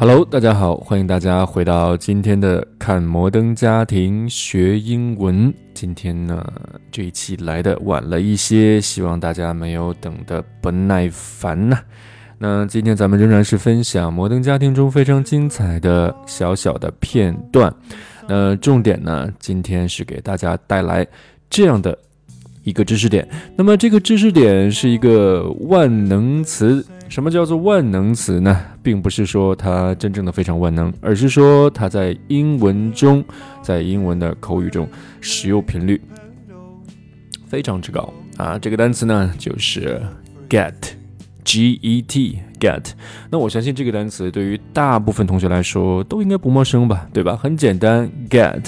Hello，大家好，欢迎大家回到今天的看摩登家庭学英文。今天呢，这一期来的晚了一些，希望大家没有等的不耐烦呐。那今天咱们仍然是分享摩登家庭中非常精彩的小小的片段。那重点呢，今天是给大家带来这样的。一个知识点，那么这个知识点是一个万能词。什么叫做万能词呢？并不是说它真正的非常万能，而是说它在英文中，在英文的口语中使用频率非常之高啊。这个单词呢就是 get，G E T get。那我相信这个单词对于大部分同学来说都应该不陌生吧，对吧？很简单，get。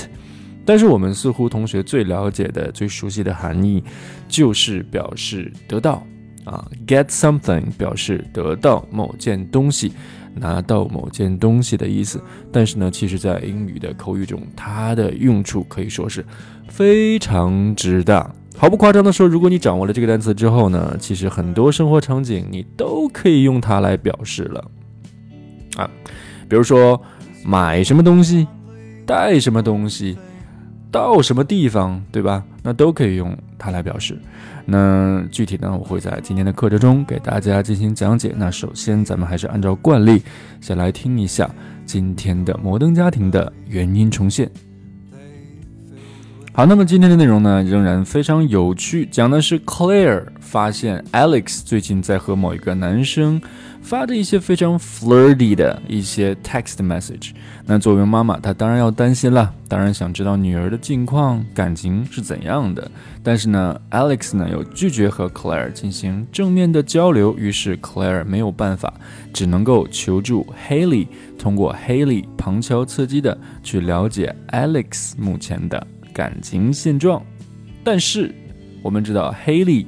但是我们似乎同学最了解的、最熟悉的含义，就是表示得到啊，get something 表示得到某件东西，拿到某件东西的意思。但是呢，其实，在英语的口语中，它的用处可以说是非常之大。毫不夸张的说，如果你掌握了这个单词之后呢，其实很多生活场景你都可以用它来表示了啊，比如说买什么东西，带什么东西。到什么地方，对吧？那都可以用它来表示。那具体呢，我会在今天的课程中给大家进行讲解。那首先，咱们还是按照惯例，先来听一下今天的摩登家庭的原音重现。好，那么今天的内容呢，仍然非常有趣，讲的是 Claire 发现 Alex 最近在和某一个男生。发着一些非常 flirty 的一些 text message，那作为妈妈，她当然要担心了，当然想知道女儿的近况、感情是怎样的。但是呢，Alex 呢又拒绝和 Claire 进行正面的交流，于是 Claire 没有办法，只能够求助 Haley，通过 Haley 旁敲侧击的去了解 Alex 目前的感情现状。但是我们知道 Haley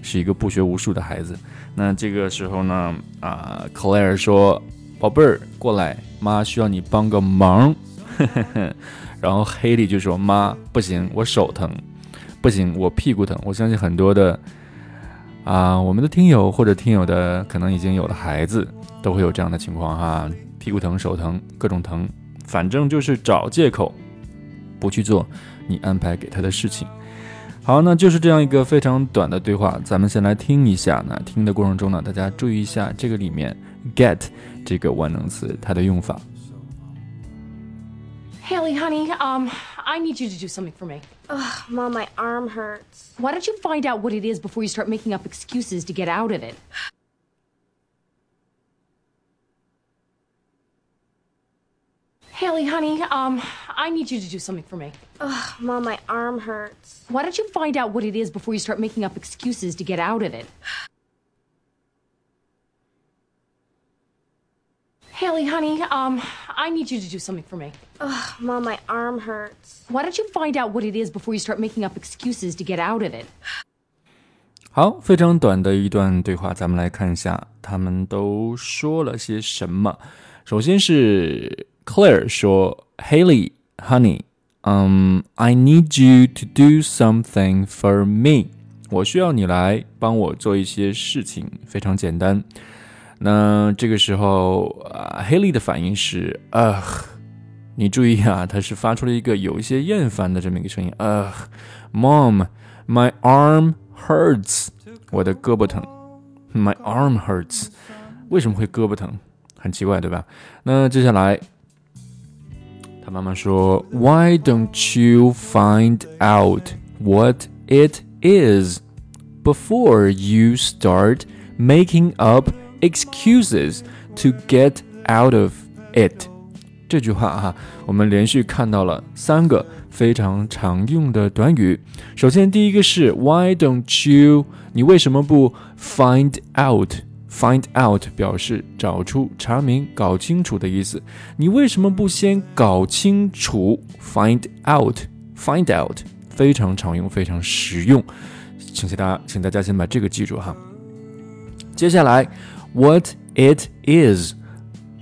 是一个不学无术的孩子。那这个时候呢，啊，Claire 说：“宝贝儿，过来，妈需要你帮个忙。”然后 Haley 就说：“妈，不行，我手疼，不行，我屁股疼。”我相信很多的啊，我们的听友或者听友的可能已经有了孩子，都会有这样的情况哈，屁股疼、手疼，各种疼，反正就是找借口不去做你安排给他的事情。好，那就是这样一个非常短的对话，咱们先来听一下。那听的过程中呢，大家注意一下这个里面 get 这个万能词它的用法。Haley, honey, um, I need you to do something for me. Ugh, Mom, my arm hurts. Why don't you find out what it is before you start making up excuses to get out of it? Haley, honey, um, I need you to do something for me. Ugh, Mom, my arm hurts. Why don't you find out what it is before you start making up excuses to get out of it? Haley, honey, um, I need you to do something for me. Ugh, Mom, my arm hurts. Why don't you find out what it is before you start making up excuses to get out of it? 好，非常短的一段对话，咱们来看一下他们都说了些什么。首先是 Claire 说：“Haley, honey, um, I need you to do something for me。我需要你来帮我做一些事情，非常简单。那这个时候啊，Haley 的反应是啊，你注意啊，他是发出了一个有一些厌烦的这么一个声音啊。Mom, my arm hurts，我的胳膊疼。My arm hurts，为什么会胳膊疼？很奇怪，对吧？那接下来。”他妈妈说：“Why don't you find out what it is before you start making up excuses to get out of it？” 这句话哈，我们连续看到了三个非常常用的短语。首先，第一个是 “Why don't you？” 你为什么不 find Find out 表示找出、查明、搞清楚的意思。你为什么不先搞清楚？Find out，find out 非常常用，非常实用，请大家，请大家先把这个记住哈。接下来，What it is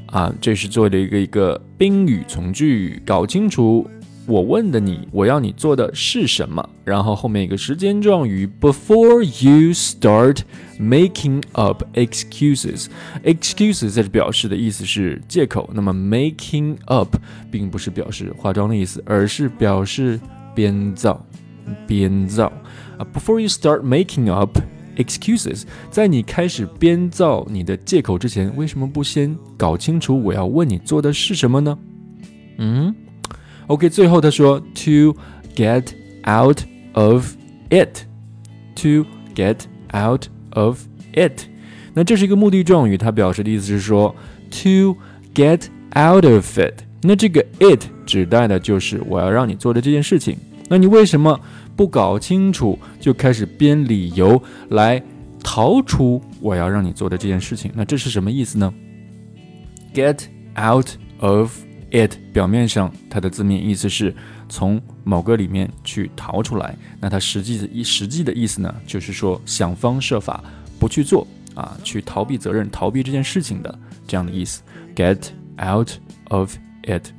啊，这是做的一个一个宾语从句，搞清楚我问的你，我要你做的是什么？然后后面一个时间状语，before you start making up excuses。excuses 在这表示的意思是借口，那么 making up 并不是表示化妆的意思，而是表示编造，编造啊。Before you start making up excuses，在你开始编造你的借口之前，为什么不先搞清楚我要问你做的是什么呢？嗯。OK，最后他说 to get out of it，to get out of it。那这是一个目的状语，它表示的意思是说 to get out of it。那这个 it 指代的就是我要让你做的这件事情。那你为什么不搞清楚就开始编理由来逃出我要让你做的这件事情？那这是什么意思呢？Get out of It 表面上它的字面意思是从某个里面去逃出来，那它实际的意实际的意思呢，就是说想方设法不去做啊，去逃避责任、逃避这件事情的这样的意思。Get out of it，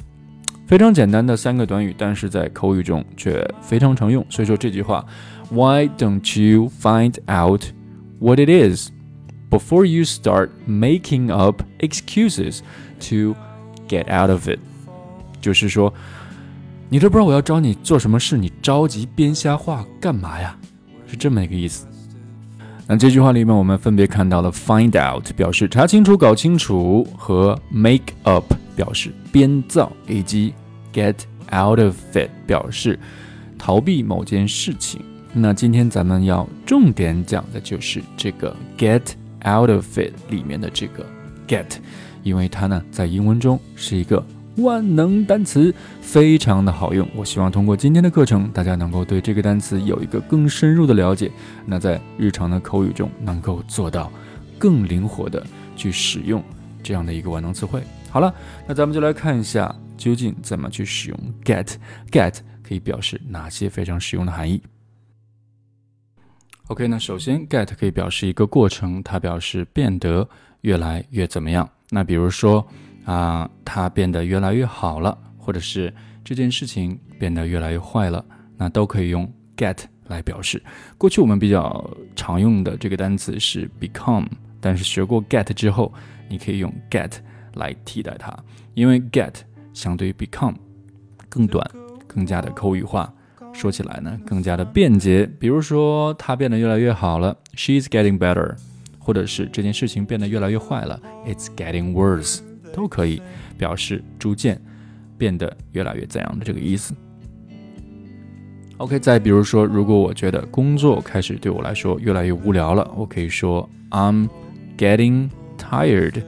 非常简单的三个短语，但是在口语中却非常常用。所以说这句话，Why don't you find out what it is before you start making up excuses to Get out of it，就是说，你都不知道我要找你做什么事，你着急编瞎话干嘛呀？是这么一个意思。那这句话里面，我们分别看到了 find out 表示查清楚、搞清楚，和 make up 表示编造，以及 get out of it 表示逃避某件事情。那今天咱们要重点讲的就是这个 get out of it 里面的这个 get。因为它呢，在英文中是一个万能单词，非常的好用。我希望通过今天的课程，大家能够对这个单词有一个更深入的了解。那在日常的口语中，能够做到更灵活的去使用这样的一个万能词汇。好了，那咱们就来看一下，究竟怎么去使用 get get 可以表示哪些非常实用的含义。OK，那首先 get 可以表示一个过程，它表示变得越来越怎么样。那比如说啊，它变得越来越好了，或者是这件事情变得越来越坏了，那都可以用 get 来表示。过去我们比较常用的这个单词是 become，但是学过 get 之后，你可以用 get 来替代它，因为 get 相对于 become 更短，更加的口语化，说起来呢更加的便捷。比如说，它变得越来越好了，She's getting better。或者是这件事情变得越来越坏了，It's getting worse，都可以表示逐渐变得越来越怎样的这个意思。OK，再比如说，如果我觉得工作开始对我来说越来越无聊了，我可以说 I'm getting tired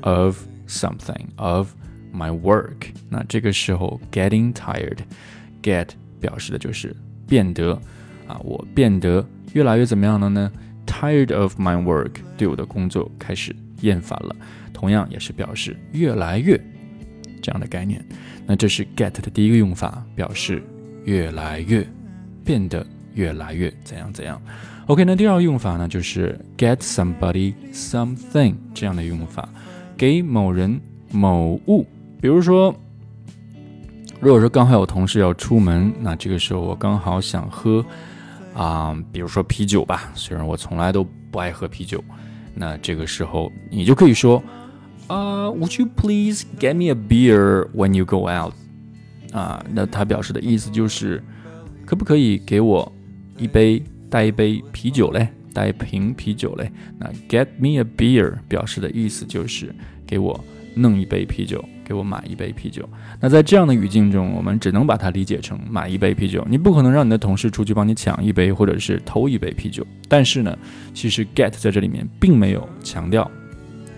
of something of my work。那这个时候 getting tired，get 表示的就是变得啊，我变得越来越怎么样了呢？Tired of my work，对我的工作开始厌烦了，同样也是表示越来越这样的概念。那这是 get 的第一个用法，表示越来越变得越来越怎样怎样。OK，那第二个用法呢，就是 get somebody something 这样的用法，给某人某物。比如说，如果说刚好有同事要出门，那这个时候我刚好想喝。啊，比如说啤酒吧，虽然我从来都不爱喝啤酒，那这个时候你就可以说，啊，Would you please get me a beer when you go out？啊，那它表示的意思就是，可不可以给我一杯带一杯啤酒嘞，带一瓶啤酒嘞？那 get me a beer 表示的意思就是给我弄一杯啤酒。给我买一杯啤酒。那在这样的语境中，我们只能把它理解成买一杯啤酒。你不可能让你的同事出去帮你抢一杯，或者是偷一杯啤酒。但是呢，其实 get 在这里面并没有强调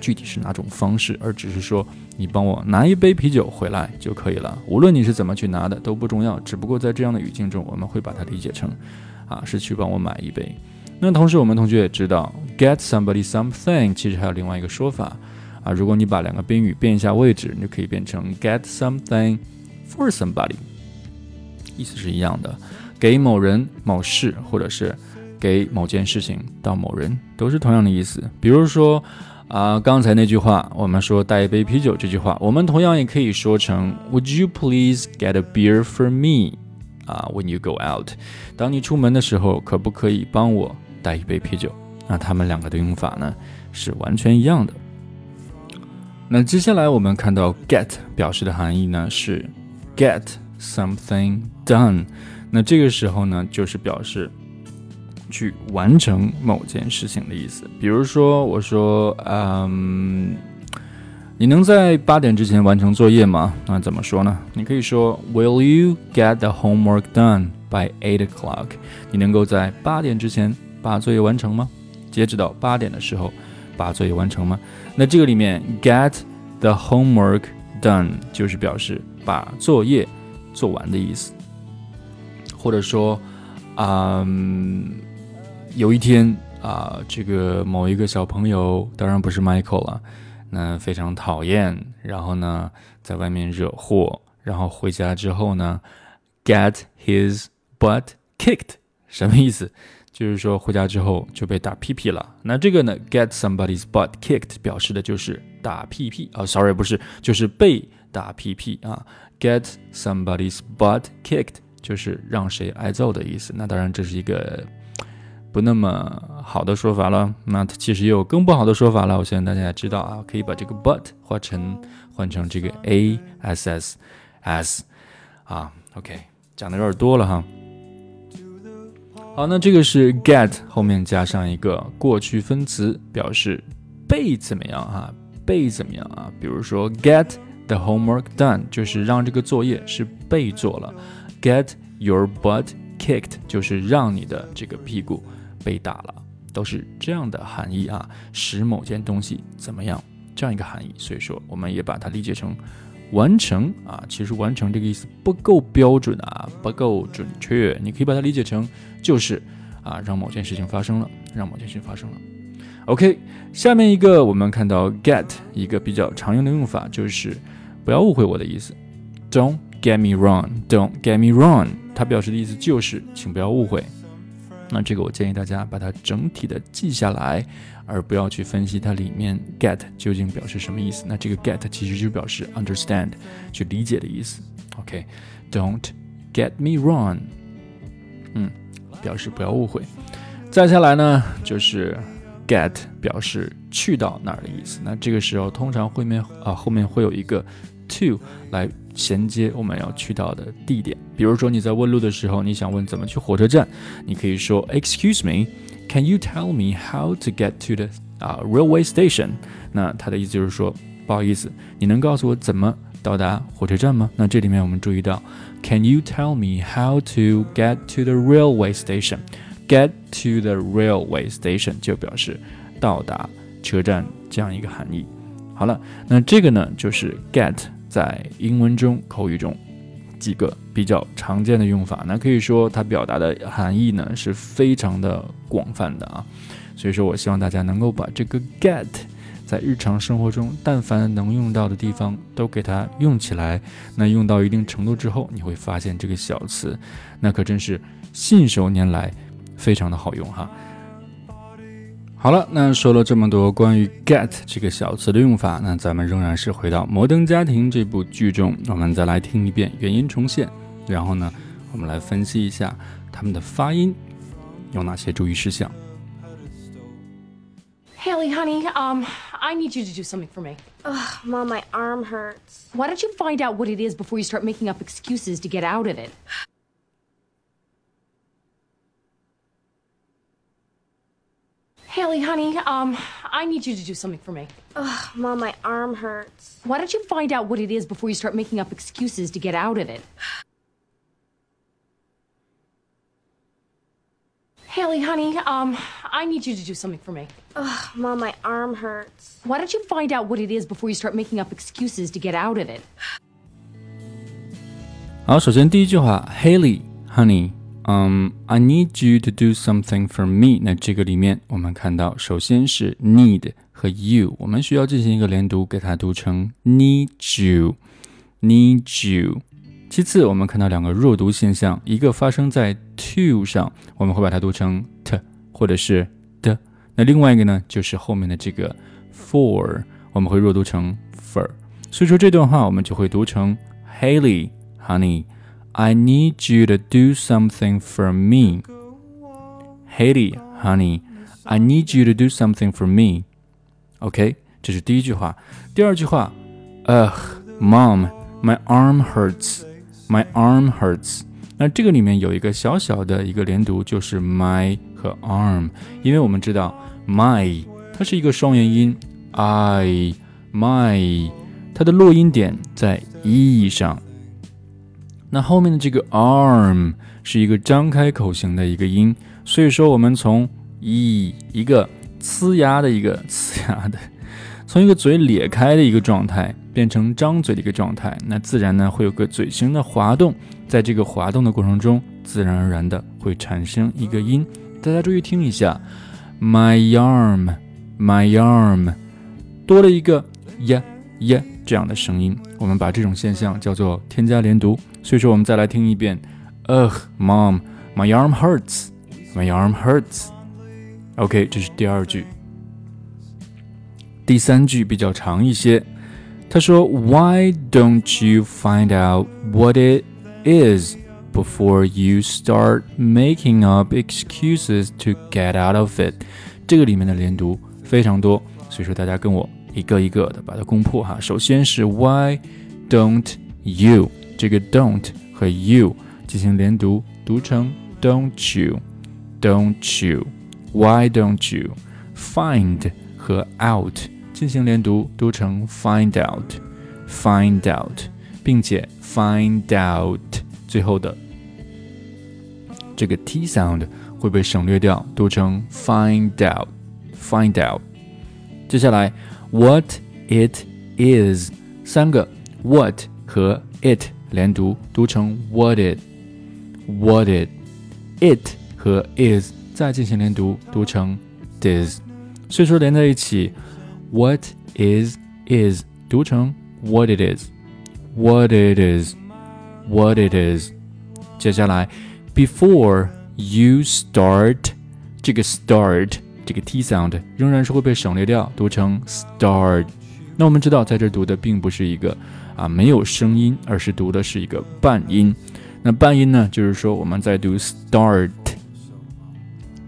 具体是哪种方式，而只是说你帮我拿一杯啤酒回来就可以了。无论你是怎么去拿的都不重要。只不过在这样的语境中，我们会把它理解成啊是去帮我买一杯。那同时，我们同学也知道 get somebody something 其实还有另外一个说法。啊，如果你把两个宾语变一下位置，你就可以变成 get something for somebody，意思是一样的，给某人某事，或者是给某件事情到某人，都是同样的意思。比如说啊，刚才那句话，我们说带一杯啤酒这句话，我们同样也可以说成 Would you please get a beer for me？啊，When you go out，当你出门的时候，可不可以帮我带一杯啤酒？那他们两个的用法呢是完全一样的。那接下来我们看到 get 表示的含义呢是 get something done，那这个时候呢就是表示。去完成某件事情的意思。比如说，我说，嗯，你能在八点之前完成作业吗？那怎么说呢？你可以说，Will you get the homework done by eight o'clock？你能够在八点之前把作业完成吗？截止到八点的时候，把作业完成吗？那这个里面，get the homework done 就是表示把作业做完的意思，或者说，嗯。有一天啊，这个某一个小朋友，当然不是 Michael 了，那非常讨厌，然后呢，在外面惹祸，然后回家之后呢，get his butt kicked，什么意思？就是说回家之后就被打屁屁了。那这个呢，get somebody's butt kicked 表示的就是打屁屁啊，sorry 不是，就是被打屁屁啊，get somebody's butt kicked 就是让谁挨揍的意思。那当然这是一个。不那么好的说法了，那它其实也有更不好的说法了。我相信大家也知道啊，可以把这个 but 换成换成这个 a s s s 啊，OK，讲的有点多了哈。好，那这个是 get 后面加上一个过去分词，表示被怎么样哈，被怎么样啊？比如说 get the homework done，就是让这个作业是被做了；get your butt kicked，就是让你的这个屁股。被打了，都是这样的含义啊，使某件东西怎么样这样一个含义。所以说，我们也把它理解成完成啊。其实完成这个意思不够标准啊，不够准确。你可以把它理解成就是啊，让某件事情发生了，让某件事情发生了。OK，下面一个我们看到 get 一个比较常用的用法就是不要误会我的意思，Don't get me wrong，Don't get me wrong，它表示的意思就是请不要误会。那这个我建议大家把它整体的记下来，而不要去分析它里面 get 究竟表示什么意思。那这个 get 其实就表示 understand，去理解的意思。OK，don't get me wrong，嗯，表示不要误会。再下来呢，就是 get 表示去到哪儿的意思。那这个时候通常后面啊后面会有一个 to 来。衔接我们要去到的地点，比如说你在问路的时候，你想问怎么去火车站，你可以说 Excuse me, can you tell me how to get to the 啊 railway station？那它的意思就是说，不好意思，你能告诉我怎么到达火车站吗？那这里面我们注意到，Can you tell me how to get to the railway station？Get to the railway station 就表示到达车站这样一个含义。好了，那这个呢就是 get。在英文中、口语中，几个比较常见的用法，那可以说它表达的含义呢是非常的广泛的啊。所以说我希望大家能够把这个 get 在日常生活中，但凡能用到的地方都给它用起来。那用到一定程度之后，你会发现这个小词，那可真是信手拈来，非常的好用哈。好了，那说了这么多关于 get 这个小词的用法，那咱们仍然是回到《摩登家庭》这部剧中，我们再来听一遍原音重现，然后呢，我们来分析一下他们的发音有哪些注意事项。Haley, honey, um, I need you to do something for me. Ugh, Mom, my arm hurts. Why don't you find out what it is before you start making up excuses to get out of it? Haley, honey, um, I need you to do something for me. Ugh, Mom, my arm hurts. Why don't you find out what it is before you start making up excuses to get out of it? Haley, honey, um, I need you to do something for me. Ugh, Mom, my arm hurts. Why don't you find out what it is before you start making up excuses to get out of it? 好，首先第一句话，Haley, honey, 嗯，I need you to do something for me。那这个里面我们看到，首先是 need 和 you，我们需要进行一个连读，给它读成 need you，need you。其次，我们看到两个弱读现象，一个发生在 to 上，我们会把它读成 t 或者是的。那另外一个呢，就是后面的这个 for，我们会弱读成 fur。所以说这段话我们就会读成 Haley honey。I need you to do something for me. Haley, honey, I need you to do something for me. OK，这是第一句话。第二句话，Ugh, Mom, my arm hurts. My arm hurts. 那这个里面有一个小小的一个连读，就是 my 和 arm，因为我们知道 my 它是一个双元音，I my 它的落音点在 e 上。 那后面的这个 arm 是一个张开口型的一个音，所以说我们从 e 一个呲牙的一个呲牙的，从一个嘴咧开的一个状态变成张嘴的一个状态，那自然呢会有个嘴型的滑动，在这个滑动的过程中，自然而然的会产生一个音。大家注意听一下，my arm，my arm，多了一个呀呀这样的声音，我们把这种现象叫做添加连读。所以说，我们再来听一遍。Ugh, mom, my arm hurts. My arm hurts. OK，这是第二句。第三句比较长一些。他说：“Why don't you find out what it is before you start making up excuses to get out of it？” 这个里面的连读非常多，所以说大家跟我一个一个的把它攻破哈。首先是 Why don't you？ 这个 don't 和 you 进行连读，读成 don't you，don't you，Why don't you find 和 out 进行连读，读成 find out，find out，并且 find out 最后的这个 t sound 会被省略掉，读成 find out，find out。接下来 what it is 三个 what 和 it。 连读读成 what it，what it，it 和 is 再进行连读读成 is，所以说连在一起，what is is 读成 what it is，what it is，what it is。接下来，before you start，这个 start 这个 t sound 仍然是会被省略掉，读成 start。那我们知道，在这读的并不是一个。 啊，没有声音，而是读的是一个半音。那半音呢，就是说我们在读 start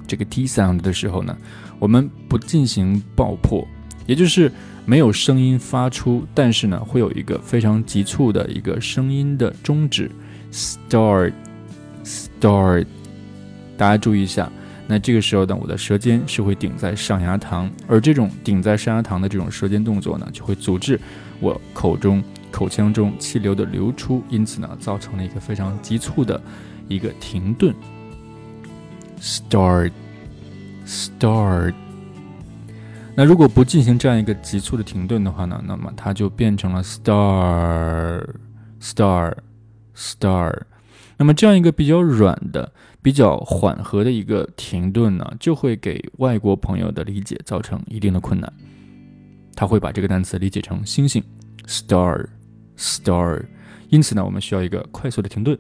这个 t sound 的时候呢，我们不进行爆破，也就是没有声音发出，但是呢，会有一个非常急促的一个声音的终止。start，start，大家注意一下。那这个时候呢，我的舌尖是会顶在上牙膛，而这种顶在上牙膛的这种舌尖动作呢，就会阻止我口中。口腔中气流的流出，因此呢，造成了一个非常急促的一个停顿。Start，start。那如果不进行这样一个急促的停顿的话呢，那么它就变成了 star，star，star。那么这样一个比较软的、比较缓和的一个停顿呢，就会给外国朋友的理解造成一定的困难。他会把这个单词理解成星星，star。Star，因此呢，我们需要一个快速的停顿，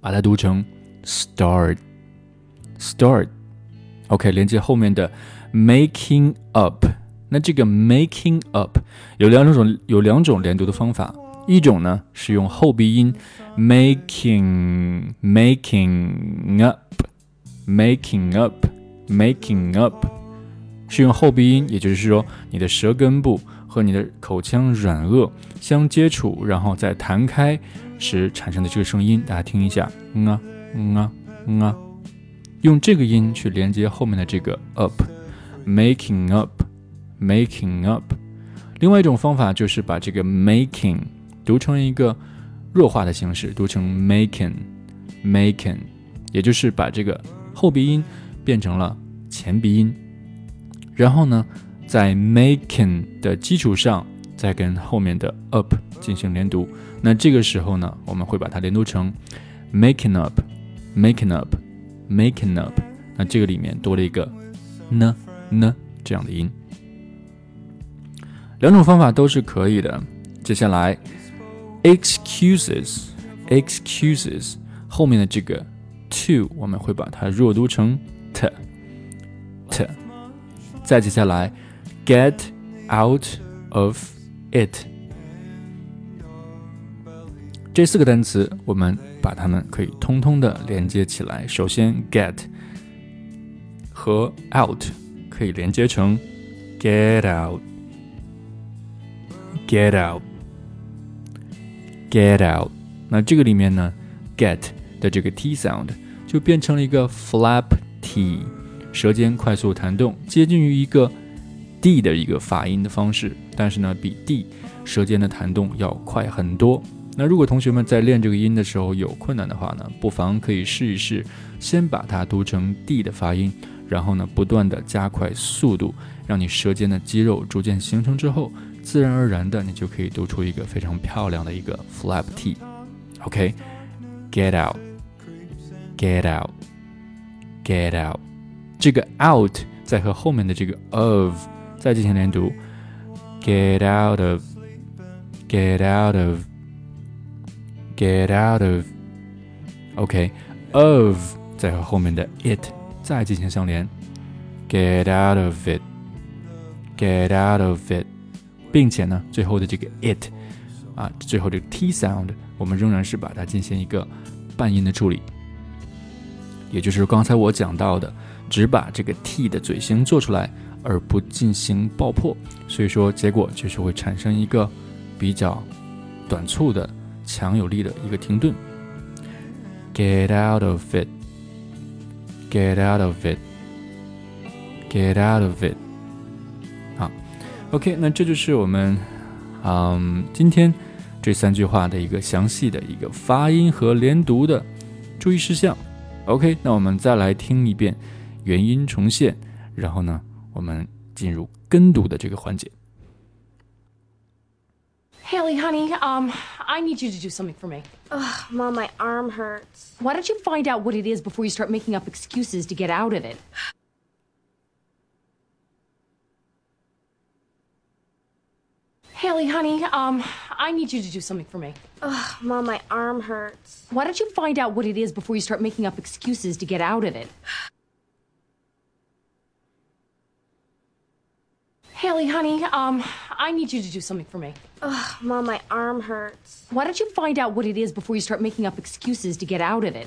把它读成 start，start。OK，连接后面的 making up。那这个 making up 有两种有两种连读的方法，一种呢是用后鼻音 making making up，making up，making up，是用后鼻音，也就是说你的舌根部。 和你的口腔软腭相接触，然后再弹开时产生的这个声音，大家听一下，嗯啊，嗯啊，嗯啊，用这个音去连接后面的这个 up，making up，making up。另外一种方法就是把这个 making 读成一个弱化的形式，读成 making，making，也就是把这个后鼻音变成了前鼻音，然后呢？在 making 的基础上，再跟后面的 up 进行连读。那这个时候呢，我们会把它连读成 making up，making up，making up。那这个里面多了一个呢呢这样的音。两种方法都是可以的。接下来，excuses，excuses 后面的这个 to 我们会把它弱读成 t，t。再接下来。Get out of it。这四个单词，我们把它们可以通通的连接起来。首先，get 和 out 可以连接成 get out，get out，get out。那这个里面呢，get 的这个 t sound 就变成了一个 flap t，舌尖快速弹动，接近于一个 d 的一个发音的方式，但是呢，比 d 舌尖的弹动要快很多。那如果同学们在练这个音的时候有困难的话呢，不妨可以试一试，先把它读成 d 的发音，然后呢，不断的加快速度，让你舌尖的肌肉逐渐形成之后，自然而然的你就可以读出一个非常漂亮的一个 flap t。OK，get out，get out，get out，这个 out 再和后面的这个 of 再进行连读，get out of，get out of。get out of。OK，of、okay, 再和后面的 it 再进行相连，get out of it，get out of it，并且呢，最后的这个 it 啊，最后这个 t sound，我们仍然是把它进行一个半音的处理，也就是刚才我讲到的，只把这个 t 的嘴型做出来，而不进行爆破，所以说结果就是会产生一个比较短促的。强有力的一个停顿。Get out of it. Get out of it. Get out of it. 好，OK，那这就是我们嗯今天这三句话的一个详细的一个发音和连读的注意事项。OK，那我们再来听一遍原音重现，然后呢，我们进入跟读的这个环节。Haley, honey, um, I need you to do something for me. Ugh, Mom, my arm hurts. Why don't you find out what it is before you start making up excuses to get out of it? Haley, honey, um, I need you to do something for me. Ugh, Mom, my arm hurts. Why don't you find out what it is before you start making up excuses to get out of it? Haley, honey, um, I need you to do something for me. Ugh, Mom, my arm hurts. Why don't you find out what it is before you start making up excuses to get out of it?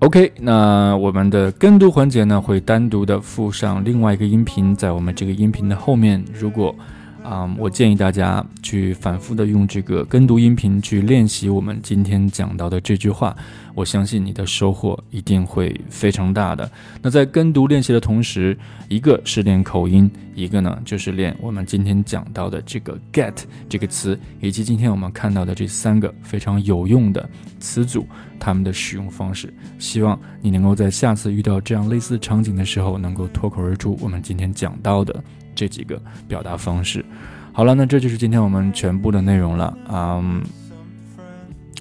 OK，那我们的跟读环节呢，会单独的附上另外一个音频，在我们这个音频的后面。如果 啊，我建议大家去反复的用这个跟读音频去练习我们今天讲到的这句话，我相信你的收获一定会非常大的。那在跟读练习的同时，一个是练口音，一个呢就是练我们今天讲到的这个 get 这个词，以及今天我们看到的这三个非常有用的词组，它们的使用方式。希望你能够在下次遇到这样类似场景的时候，能够脱口而出我们今天讲到的。这几个表达方式，好了，那这就是今天我们全部的内容了啊，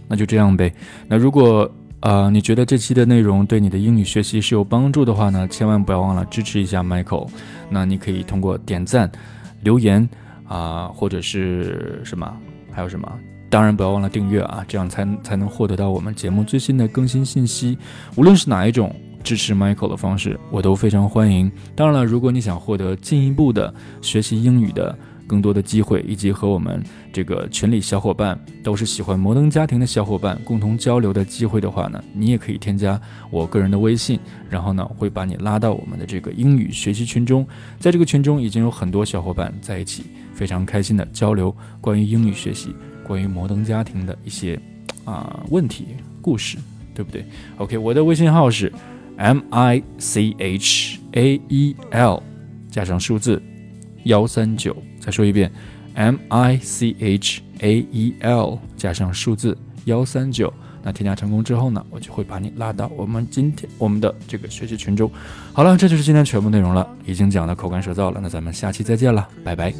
那就这样呗。那如果呃你觉得这期的内容对你的英语学习是有帮助的话呢，千万不要忘了支持一下 Michael。那你可以通过点赞、留言啊，或者是什么，还有什么？当然不要忘了订阅啊，这样才才能获得到我们节目最新的更新信息。无论是哪一种。支持 Michael 的方式，我都非常欢迎。当然了，如果你想获得进一步的学习英语的更多的机会，以及和我们这个群里小伙伴都是喜欢摩登家庭的小伙伴共同交流的机会的话呢，你也可以添加我个人的微信，然后呢会把你拉到我们的这个英语学习群中。在这个群中已经有很多小伙伴在一起，非常开心的交流关于英语学习、关于摩登家庭的一些啊问题、故事，对不对？OK，我的微信号是。M I C H A E L，加上数字幺三九。再说一遍，M I C H A E L，加上数字幺三九。那添加成功之后呢，我就会把你拉到我们今天我们的这个学习群中。好了，这就是今天全部内容了，已经讲的口干舌燥了，那咱们下期再见了，拜拜。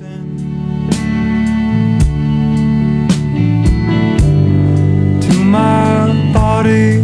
To my body,